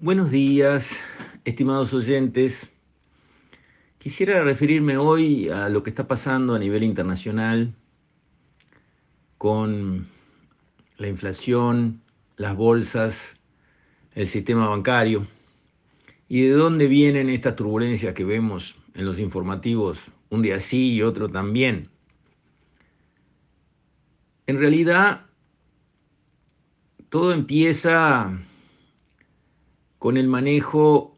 Buenos días, estimados oyentes. Quisiera referirme hoy a lo que está pasando a nivel internacional con la inflación, las bolsas, el sistema bancario y de dónde vienen estas turbulencias que vemos en los informativos un día sí y otro también. En realidad, todo empieza con el manejo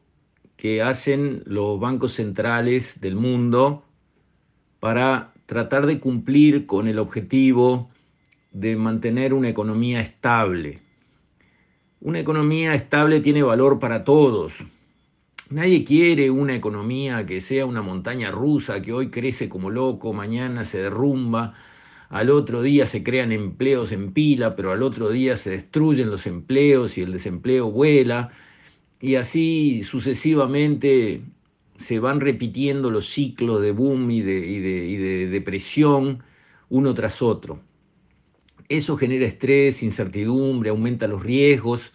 que hacen los bancos centrales del mundo para tratar de cumplir con el objetivo de mantener una economía estable. Una economía estable tiene valor para todos. Nadie quiere una economía que sea una montaña rusa, que hoy crece como loco, mañana se derrumba, al otro día se crean empleos en pila, pero al otro día se destruyen los empleos y el desempleo vuela y así sucesivamente se van repitiendo los ciclos de boom y de, depresión uno tras otro. Eso genera estrés, incertidumbre, aumenta los riesgos.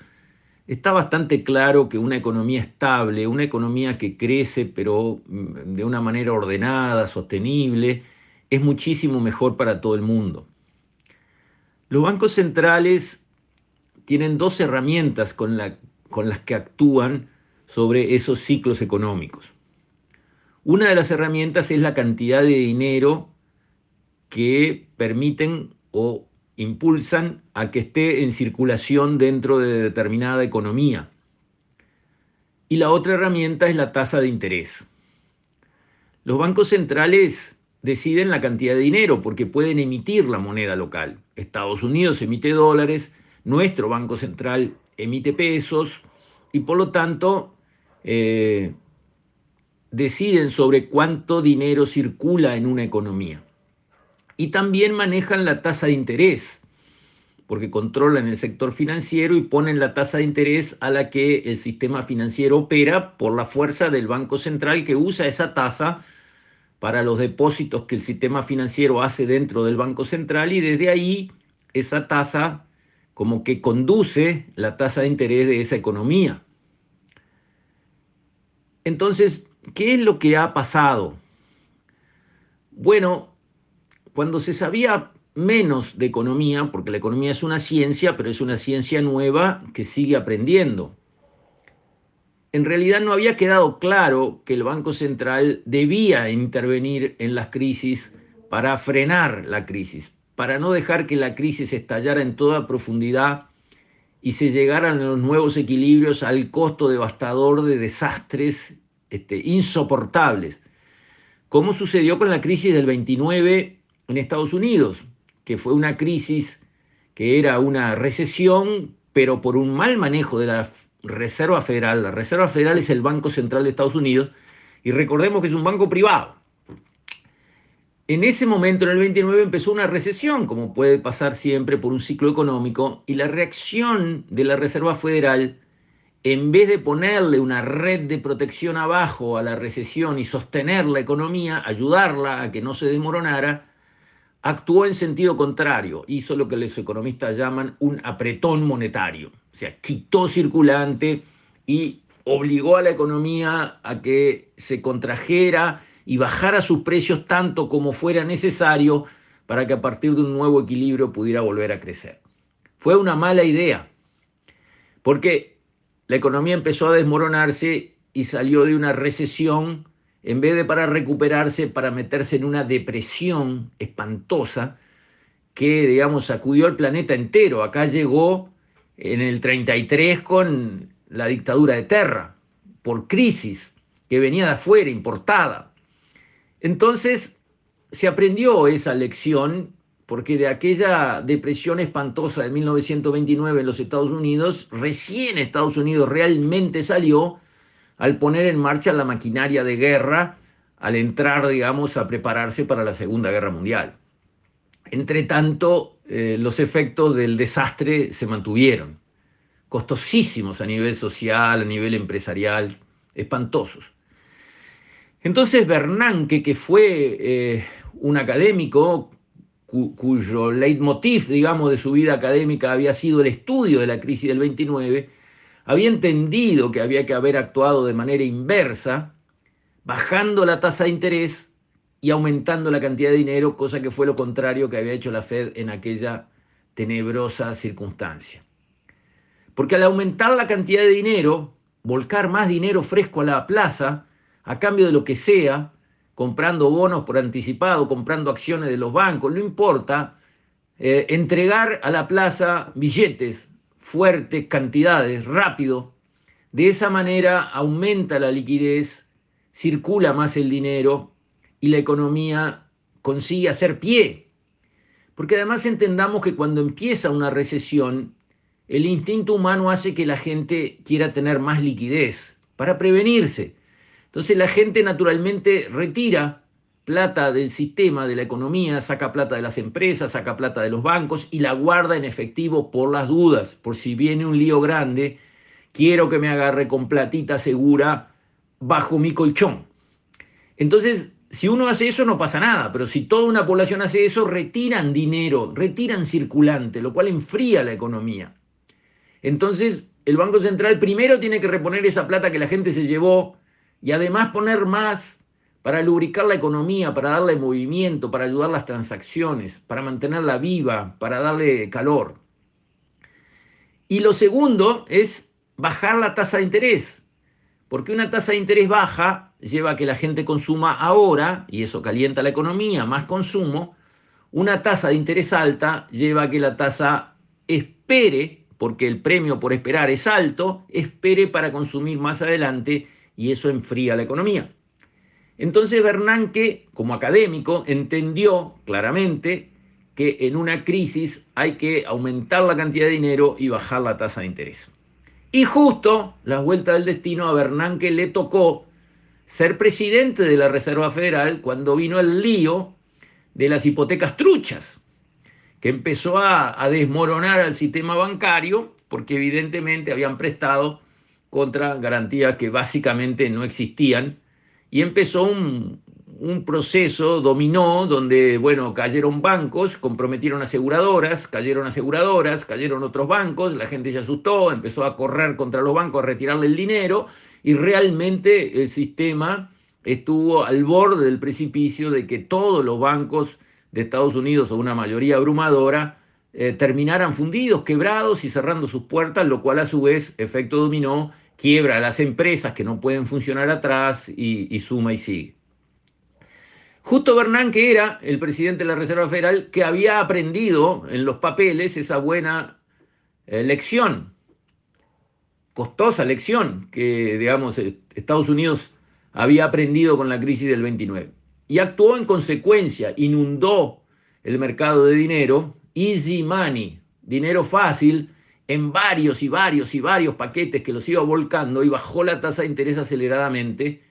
Está bastante claro que una economía estable, una economía que crece pero mm, de una manera ordenada, sostenible, es muchísimo mejor para todo el mundo. Los bancos centrales tienen dos herramientas con la con las que actúan sobre esos ciclos económicos. Una de las herramientas es la cantidad de dinero que permiten o impulsan a que esté en circulación dentro de determinada economía. Y la otra herramienta es la tasa de interés. Los bancos centrales deciden la cantidad de dinero porque pueden emitir la moneda local. Estados Unidos emite dólares, nuestro Banco Central emite pesos y por lo tanto eh, deciden sobre cuánto dinero circula en una economía. Y también manejan la tasa de interés, porque controlan el sector financiero y ponen la tasa de interés a la que el sistema financiero opera por la fuerza del Banco Central que usa esa tasa para los depósitos que el sistema financiero hace dentro del Banco Central y desde ahí esa tasa como que conduce la tasa de interés de esa economía. Entonces, ¿qué es lo que ha pasado? Bueno, cuando se sabía menos de economía, porque la economía es una ciencia, pero es una ciencia nueva que sigue aprendiendo. En realidad no había quedado claro que el Banco Central debía intervenir en las crisis para frenar la crisis, para no dejar que la crisis estallara en toda profundidad y se llegaran los nuevos equilibrios al costo devastador de desastres este, insoportables, como sucedió con la crisis del 29 en Estados Unidos, que fue una crisis que era una recesión, pero por un mal manejo de la Reserva Federal. La Reserva Federal es el Banco Central de Estados Unidos y recordemos que es un banco privado. En ese momento, en el 29, empezó una recesión, como puede pasar siempre por un ciclo económico, y la reacción de la Reserva Federal, en vez de ponerle una red de protección abajo a la recesión y sostener la economía, ayudarla a que no se desmoronara, actuó en sentido contrario, hizo lo que los economistas llaman un apretón monetario, o sea, quitó circulante y obligó a la economía a que se contrajera y bajara sus precios tanto como fuera necesario para que a partir de un nuevo equilibrio pudiera volver a crecer. Fue una mala idea, porque la economía empezó a desmoronarse y salió de una recesión, en vez de para recuperarse, para meterse en una depresión espantosa que, digamos, sacudió al planeta entero. Acá llegó en el 33 con la dictadura de Terra, por crisis que venía de afuera, importada. Entonces se aprendió esa lección porque de aquella depresión espantosa de 1929 en los Estados Unidos, recién Estados Unidos realmente salió al poner en marcha la maquinaria de guerra, al entrar, digamos, a prepararse para la Segunda Guerra Mundial. Entre tanto, eh, los efectos del desastre se mantuvieron, costosísimos a nivel social, a nivel empresarial, espantosos. Entonces Bernanke, que fue eh, un académico cuyo leitmotiv, digamos, de su vida académica había sido el estudio de la crisis del 29, había entendido que había que haber actuado de manera inversa, bajando la tasa de interés y aumentando la cantidad de dinero, cosa que fue lo contrario que había hecho la Fed en aquella tenebrosa circunstancia. Porque al aumentar la cantidad de dinero, volcar más dinero fresco a la plaza, a cambio de lo que sea, comprando bonos por anticipado, comprando acciones de los bancos, no importa, eh, entregar a la plaza billetes, fuertes cantidades, rápido. De esa manera aumenta la liquidez, circula más el dinero y la economía consigue hacer pie. Porque además entendamos que cuando empieza una recesión, el instinto humano hace que la gente quiera tener más liquidez para prevenirse. Entonces la gente naturalmente retira plata del sistema, de la economía, saca plata de las empresas, saca plata de los bancos y la guarda en efectivo por las dudas, por si viene un lío grande, quiero que me agarre con platita segura bajo mi colchón. Entonces, si uno hace eso no pasa nada, pero si toda una población hace eso, retiran dinero, retiran circulante, lo cual enfría la economía. Entonces, el Banco Central primero tiene que reponer esa plata que la gente se llevó y además poner más para lubricar la economía, para darle movimiento, para ayudar las transacciones, para mantenerla viva, para darle calor. Y lo segundo es bajar la tasa de interés, porque una tasa de interés baja lleva a que la gente consuma ahora, y eso calienta la economía, más consumo. Una tasa de interés alta lleva a que la tasa espere, porque el premio por esperar es alto, espere para consumir más adelante y eso enfría la economía. Entonces Bernanke, como académico, entendió claramente que en una crisis hay que aumentar la cantidad de dinero y bajar la tasa de interés. Y justo, la vuelta del destino, a Bernanke le tocó ser presidente de la Reserva Federal cuando vino el lío de las hipotecas truchas, que empezó a, a desmoronar al sistema bancario porque evidentemente habían prestado contra garantías que básicamente no existían. Y empezó un, proceso dominó donde, bueno, cayeron bancos, comprometieron aseguradoras, cayeron aseguradoras, cayeron otros bancos, la gente se asustó, empezó a correr contra los bancos, a retirarle el dinero y realmente el sistema estuvo al borde del precipicio de que todos los bancos de Estados Unidos, o una mayoría abrumadora, eh, terminaran fundidos, quebrados y cerrando sus puertas, lo cual a su vez, efecto dominó, quiebra a las empresas que no pueden funcionar atrás y, suma y sigue. Justo Bernanke era el presidente de la Reserva Federal que había aprendido en los papeles esa buena eh, lección, costosa lección que, digamos, Estados Unidos había aprendido con la crisis del 29. Y actuó en consecuencia, inundó el mercado de dinero, easy money, dinero fácil, en varios y varios y varios paquetes que los iba volcando y bajó la tasa de interés aceleradamente.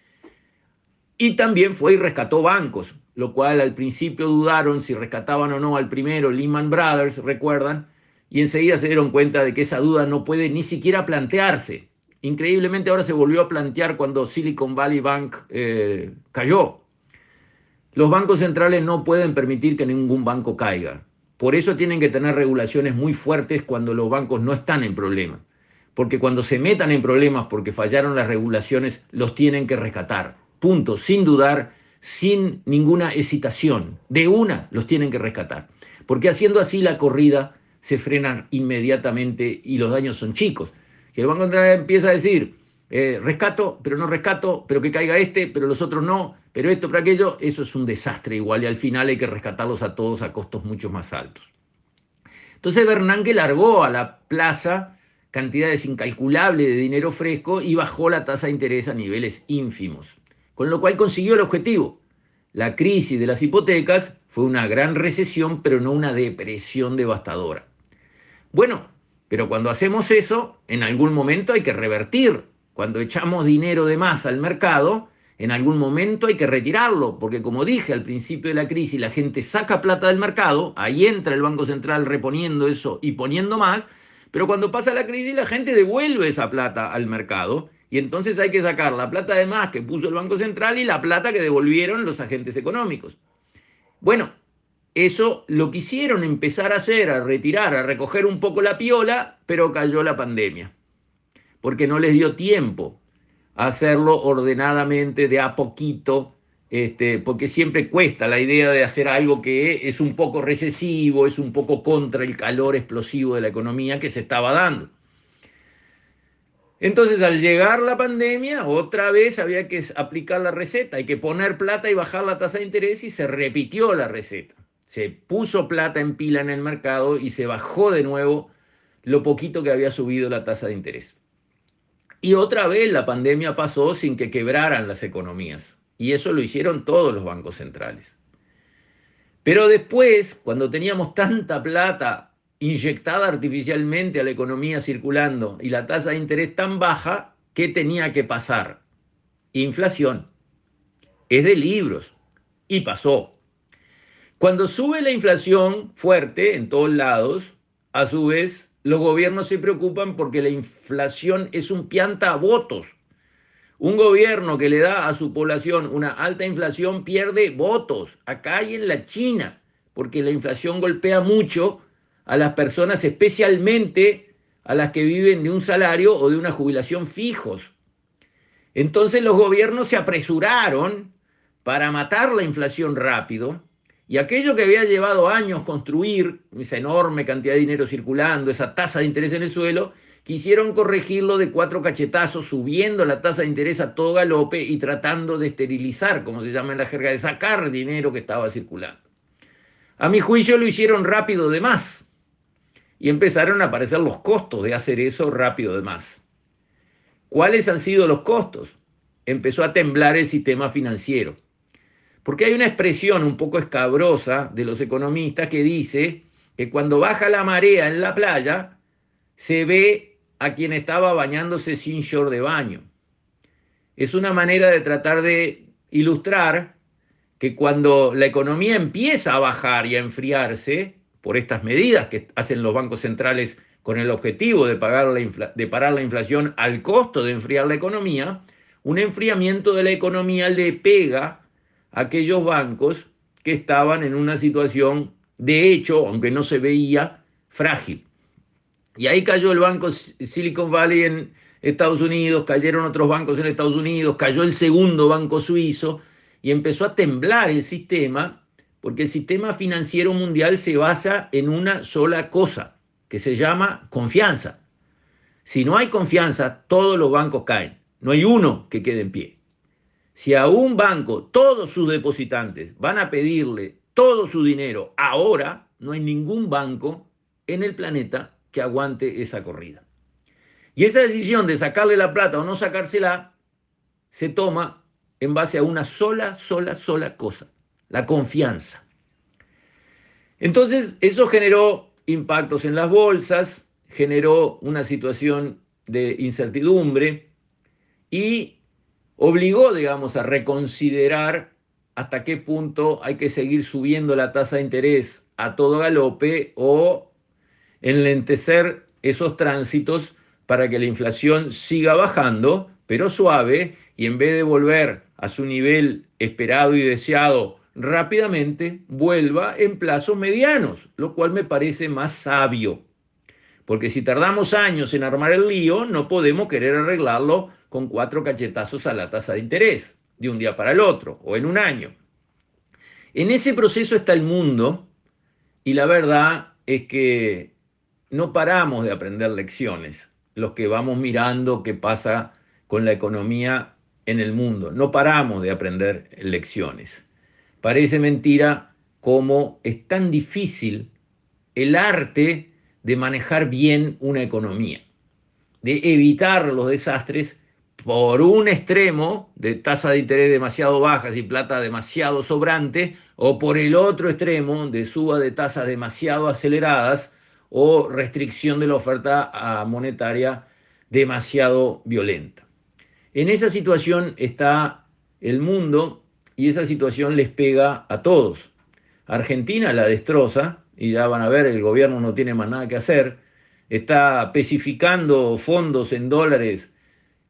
Y también fue y rescató bancos, lo cual al principio dudaron si rescataban o no al primero, Lehman Brothers, recuerdan, y enseguida se dieron cuenta de que esa duda no puede ni siquiera plantearse. Increíblemente ahora se volvió a plantear cuando Silicon Valley Bank eh, cayó. Los bancos centrales no pueden permitir que ningún banco caiga. Por eso tienen que tener regulaciones muy fuertes cuando los bancos no están en problemas. Porque cuando se metan en problemas porque fallaron las regulaciones, los tienen que rescatar. Punto, sin dudar, sin ninguna hesitación. De una los tienen que rescatar. Porque haciendo así la corrida se frena inmediatamente y los daños son chicos. Que el Banco Central empieza a decir, eh, rescato, pero no rescato, pero que caiga este, pero los otros no, pero esto, pero aquello, eso es un desastre igual y al final hay que rescatarlos a todos a costos mucho más altos. Entonces Bernanke largó a la plaza cantidades incalculables de dinero fresco y bajó la tasa de interés a niveles ínfimos, con lo cual consiguió el objetivo. La crisis de las hipotecas fue una gran recesión, pero no una depresión devastadora. Bueno, pero cuando hacemos eso, en algún momento hay que revertir. Cuando echamos dinero de más al mercado, en algún momento hay que retirarlo, porque como dije al principio de la crisis, la gente saca plata del mercado, ahí entra el Banco Central reponiendo eso y poniendo más, pero cuando pasa la crisis la gente devuelve esa plata al mercado y entonces hay que sacar la plata de más que puso el Banco Central y la plata que devolvieron los agentes económicos. Bueno, eso lo quisieron empezar a hacer, a retirar, a recoger un poco la piola, pero cayó la pandemia. Porque no les dio tiempo a hacerlo ordenadamente, de a poquito, este, porque siempre cuesta la idea de hacer algo que es un poco recesivo, es un poco contra el calor explosivo de la economía que se estaba dando. Entonces, al llegar la pandemia, otra vez había que aplicar la receta, hay que poner plata y bajar la tasa de interés y se repitió la receta. Se puso plata en pila en el mercado y se bajó de nuevo lo poquito que había subido la tasa de interés. Y otra vez la pandemia pasó sin que quebraran las economías. Y eso lo hicieron todos los bancos centrales. Pero después, cuando teníamos tanta plata inyectada artificialmente a la economía circulando y la tasa de interés tan baja, ¿qué tenía que pasar? Inflación. Es de libros. Y pasó. Cuando sube la inflación fuerte en todos lados, a su vez los gobiernos se preocupan porque la inflación es un pianta a votos. Un gobierno que le da a su población una alta inflación pierde votos, acá y en la China, porque la inflación golpea mucho a las personas, especialmente a las que viven de un salario o de una jubilación fijos. Entonces los gobiernos se apresuraron para matar la inflación rápido y aquello que había llevado años construir, esa enorme cantidad de dinero circulando, esa tasa de interés en el suelo, quisieron corregirlo de cuatro cachetazos, subiendo la tasa de interés a todo galope y tratando de esterilizar, como se llama en la jerga, de sacar dinero que estaba circulando. A mi juicio lo hicieron rápido de más y empezaron a aparecer los costos de hacer eso rápido de más. ¿Cuáles han sido los costos? Empezó a temblar el sistema financiero. Porque hay una expresión un poco escabrosa de los economistas que dice que cuando baja la marea en la playa, se ve a quien estaba bañándose sin short de baño. Es una manera de tratar de ilustrar que cuando la economía empieza a bajar y a enfriarse, por estas medidas que hacen los bancos centrales con el objetivo de, pagar la de parar la inflación al costo de enfriar la economía, un enfriamiento de la economía le pega aquellos bancos que estaban en una situación, de hecho, aunque no se veía, frágil. Y ahí cayó el banco Silicon Valley en Estados Unidos, cayeron otros bancos en Estados Unidos, cayó el segundo banco suizo y empezó a temblar el sistema, porque el sistema financiero mundial se basa en una sola cosa, que se llama confianza. Si no hay confianza, todos los bancos caen. No hay uno que quede en pie. Si a un banco todos sus depositantes van a pedirle todo su dinero ahora, no hay ningún banco en el planeta que aguante esa corrida. Y esa decisión de sacarle la plata o no sacársela se toma en base a una sola, sola, sola cosa, la confianza. Entonces, eso generó impactos en las bolsas, generó una situación de incertidumbre y obligó, digamos, a reconsiderar hasta qué punto hay que seguir subiendo la tasa de interés a todo galope o enlentecer esos tránsitos para que la inflación siga bajando, pero suave, y en vez de volver a su nivel esperado y deseado rápidamente, vuelva en plazos medianos, lo cual me parece más sabio. Porque si tardamos años en armar el lío, no podemos querer arreglarlo con cuatro cachetazos a la tasa de interés, de un día para el otro, o en un año. En ese proceso está el mundo y la verdad es que no paramos de aprender lecciones, los que vamos mirando qué pasa con la economía en el mundo. No paramos de aprender lecciones. Parece mentira cómo es tan difícil el arte de manejar bien una economía, de evitar los desastres por un extremo de tasa de interés demasiado bajas y plata demasiado sobrante, o por el otro extremo de suba de tasas demasiado aceleradas o restricción de la oferta monetaria demasiado violenta. En esa situación está el mundo y esa situación les pega a todos. Argentina la destroza y ya van a ver, el gobierno no tiene más nada que hacer, está especificando fondos en dólares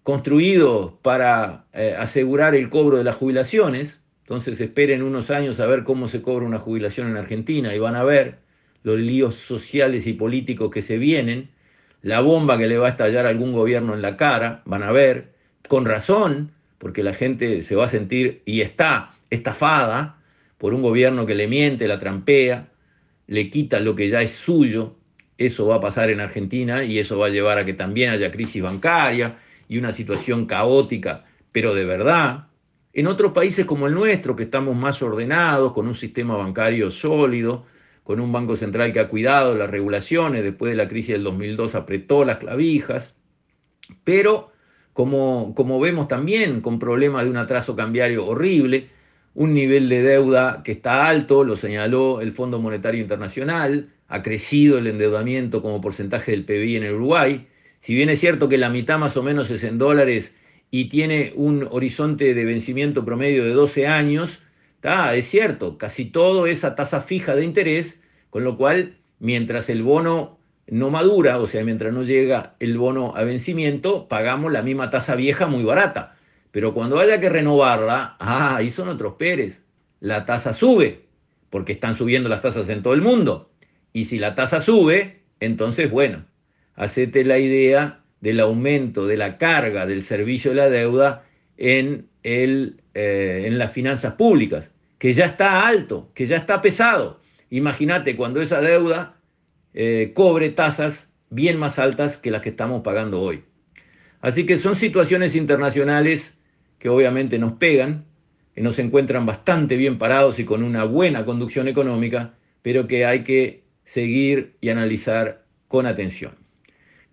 construidos para eh, asegurar el cobro de las jubilaciones. Entonces esperen unos años a ver cómo se cobra una jubilación en Argentina y van a ver los líos sociales y políticos que se vienen. la bomba que le va a estallar a algún gobierno en la cara, van a ver, con razón, porque la gente se va a sentir y está estafada por un gobierno que le miente, la trampea, le quita lo que ya es suyo. Eso va a pasar en Argentina y eso va a llevar a que también haya crisis bancaria y una situación caótica, pero de verdad. En otros países como el nuestro, que estamos más ordenados, con un sistema bancario sólido, con un banco central que ha cuidado las regulaciones, después de la crisis del 2002 apretó las clavijas, pero como, como vemos también con problemas de un atraso cambiario horrible, un nivel de deuda que está alto, lo señaló el Fondo Monetario Internacional, ha crecido el endeudamiento como porcentaje del PBI en Uruguay, si bien es cierto que la mitad más o menos es en dólares y tiene un horizonte de vencimiento promedio de 12 años, está, es cierto, casi todo es a tasa fija de interés, con lo cual mientras el bono no madura, o sea, mientras no llega el bono a vencimiento, pagamos la misma tasa vieja muy barata. Pero cuando haya que renovarla, ah, ahí son otros Pérez. La tasa sube, porque están subiendo las tasas en todo el mundo. Y si la tasa sube, entonces, bueno, hacete la idea del aumento de la carga del servicio de la deuda en, el, eh, en las finanzas públicas, que ya está alto, que ya está pesado. Imagínate cuando esa deuda eh, cobre tasas bien más altas que las que estamos pagando hoy. Así que son situaciones internacionales que obviamente nos pegan, que nos encuentran bastante bien parados y con una buena conducción económica, pero que hay que seguir y analizar con atención.